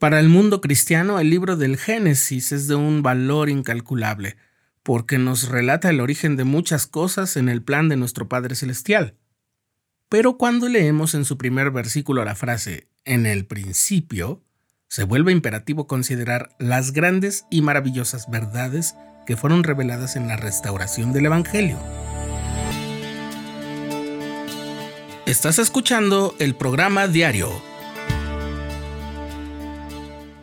Para el mundo cristiano, el libro del Génesis es de un valor incalculable, porque nos relata el origen de muchas cosas en el plan de nuestro Padre Celestial. Pero cuando leemos en su primer versículo la frase en el principio, se vuelve imperativo considerar las grandes y maravillosas verdades que fueron reveladas en la restauración del Evangelio. Estás escuchando el programa diario,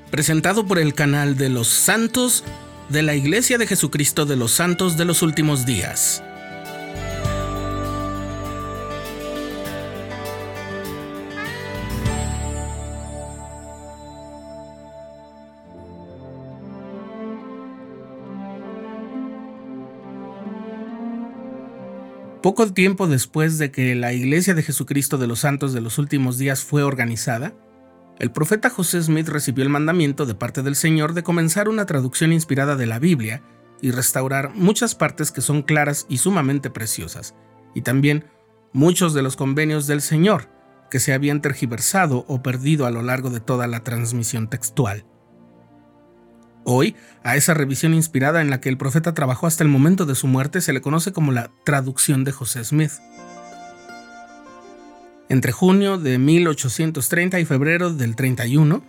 presentado por el canal de los santos de la Iglesia de Jesucristo de los Santos de los Últimos Días. Poco tiempo después de que la Iglesia de Jesucristo de los Santos de los Últimos Días fue organizada, el profeta José Smith recibió el mandamiento de parte del Señor de comenzar una traducción inspirada de la Biblia y restaurar muchas partes que son claras y sumamente preciosas, y también muchos de los convenios del Señor que se habían tergiversado o perdido a lo largo de toda la transmisión textual. Hoy, a esa revisión inspirada en la que el profeta trabajó hasta el momento de su muerte se le conoce como la traducción de José Smith. Entre junio de 1830 y febrero del 31,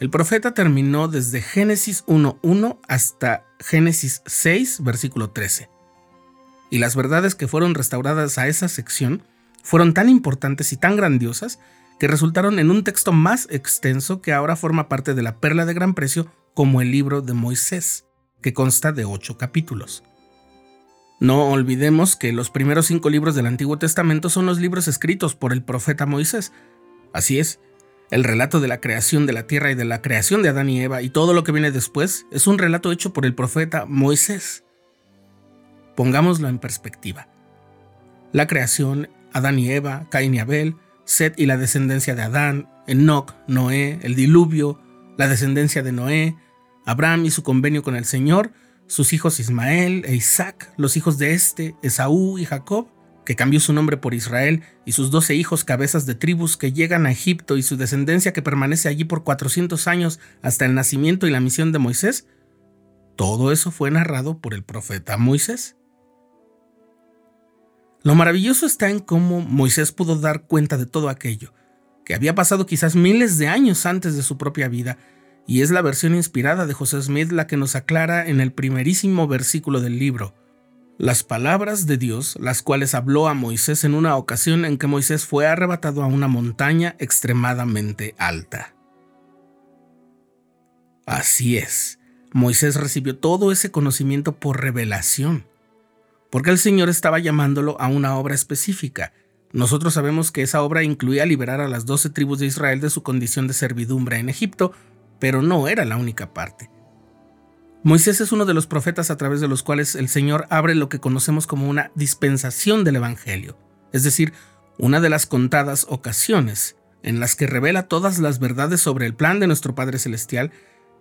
el profeta terminó desde Génesis 1.1 hasta Génesis 6, versículo 13. Y las verdades que fueron restauradas a esa sección fueron tan importantes y tan grandiosas que resultaron en un texto más extenso que ahora forma parte de la perla de gran precio como el libro de Moisés, que consta de ocho capítulos. No olvidemos que los primeros cinco libros del Antiguo Testamento son los libros escritos por el profeta Moisés. Así es, el relato de la creación de la tierra y de la creación de Adán y Eva y todo lo que viene después es un relato hecho por el profeta Moisés. Pongámoslo en perspectiva. La creación, Adán y Eva, Caín y Abel, Set y la descendencia de Adán, Enoch, Noé, el diluvio, la descendencia de Noé, Abraham y su convenio con el Señor, sus hijos Ismael e Isaac, los hijos de este, Esaú y Jacob, que cambió su nombre por Israel, y sus doce hijos cabezas de tribus que llegan a Egipto y su descendencia que permanece allí por 400 años hasta el nacimiento y la misión de Moisés, todo eso fue narrado por el profeta Moisés. Lo maravilloso está en cómo Moisés pudo dar cuenta de todo aquello, que había pasado quizás miles de años antes de su propia vida, y es la versión inspirada de José Smith la que nos aclara en el primerísimo versículo del libro, las palabras de Dios, las cuales habló a Moisés en una ocasión en que Moisés fue arrebatado a una montaña extremadamente alta. Así es, Moisés recibió todo ese conocimiento por revelación, porque el Señor estaba llamándolo a una obra específica, nosotros sabemos que esa obra incluía liberar a las doce tribus de Israel de su condición de servidumbre en Egipto, pero no era la única parte. Moisés es uno de los profetas a través de los cuales el Señor abre lo que conocemos como una dispensación del Evangelio, es decir, una de las contadas ocasiones en las que revela todas las verdades sobre el plan de nuestro Padre Celestial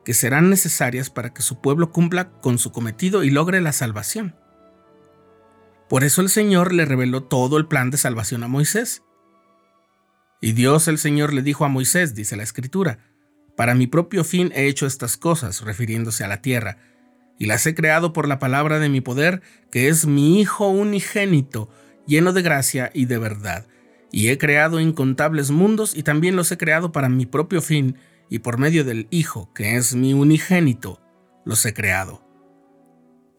que serán necesarias para que su pueblo cumpla con su cometido y logre la salvación. Por eso el Señor le reveló todo el plan de salvación a Moisés. Y Dios el Señor le dijo a Moisés, dice la Escritura, Para mi propio fin he hecho estas cosas, refiriéndose a la tierra, y las he creado por la palabra de mi poder, que es mi Hijo unigénito, lleno de gracia y de verdad. Y he creado incontables mundos y también los he creado para mi propio fin, y por medio del Hijo, que es mi unigénito, los he creado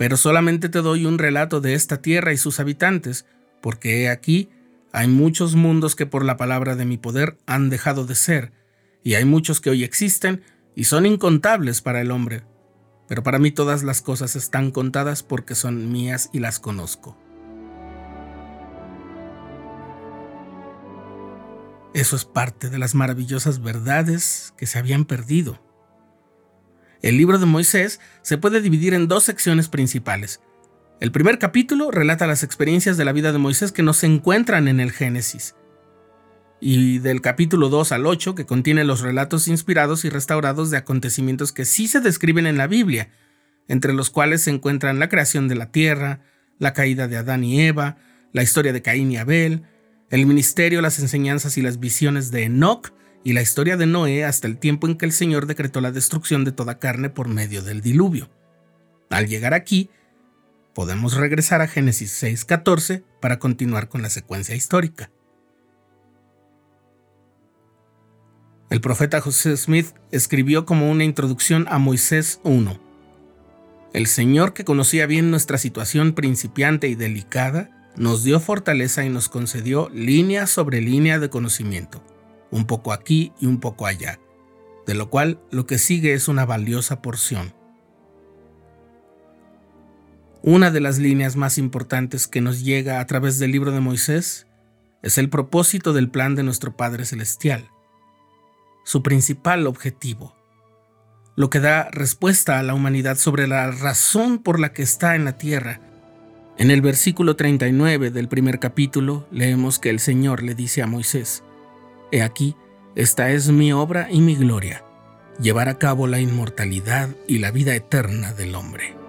pero solamente te doy un relato de esta tierra y sus habitantes, porque he aquí, hay muchos mundos que por la palabra de mi poder han dejado de ser, y hay muchos que hoy existen y son incontables para el hombre, pero para mí todas las cosas están contadas porque son mías y las conozco. Eso es parte de las maravillosas verdades que se habían perdido el libro de Moisés se puede dividir en dos secciones principales. El primer capítulo relata las experiencias de la vida de Moisés que no se encuentran en el Génesis. Y del capítulo 2 al 8, que contiene los relatos inspirados y restaurados de acontecimientos que sí se describen en la Biblia, entre los cuales se encuentran la creación de la tierra, la caída de Adán y Eva, la historia de Caín y Abel, el ministerio, las enseñanzas y las visiones de Enoch y la historia de Noé hasta el tiempo en que el Señor decretó la destrucción de toda carne por medio del diluvio. Al llegar aquí, podemos regresar a Génesis 6.14 para continuar con la secuencia histórica. El profeta José Smith escribió como una introducción a Moisés 1. El Señor que conocía bien nuestra situación principiante y delicada, nos dio fortaleza y nos concedió línea sobre línea de conocimiento, un poco aquí y un poco allá, de lo cual lo que sigue es una valiosa porción. Una de las líneas más importantes que nos llega a través del libro de Moisés es el propósito del plan de nuestro Padre Celestial, su principal objetivo, lo que da respuesta a la humanidad sobre la razón por la que está en la tierra. En el versículo 39 del primer capítulo leemos que el Señor le dice a Moisés, He aquí, esta es mi obra y mi gloria, llevar a cabo la inmortalidad y la vida eterna del hombre.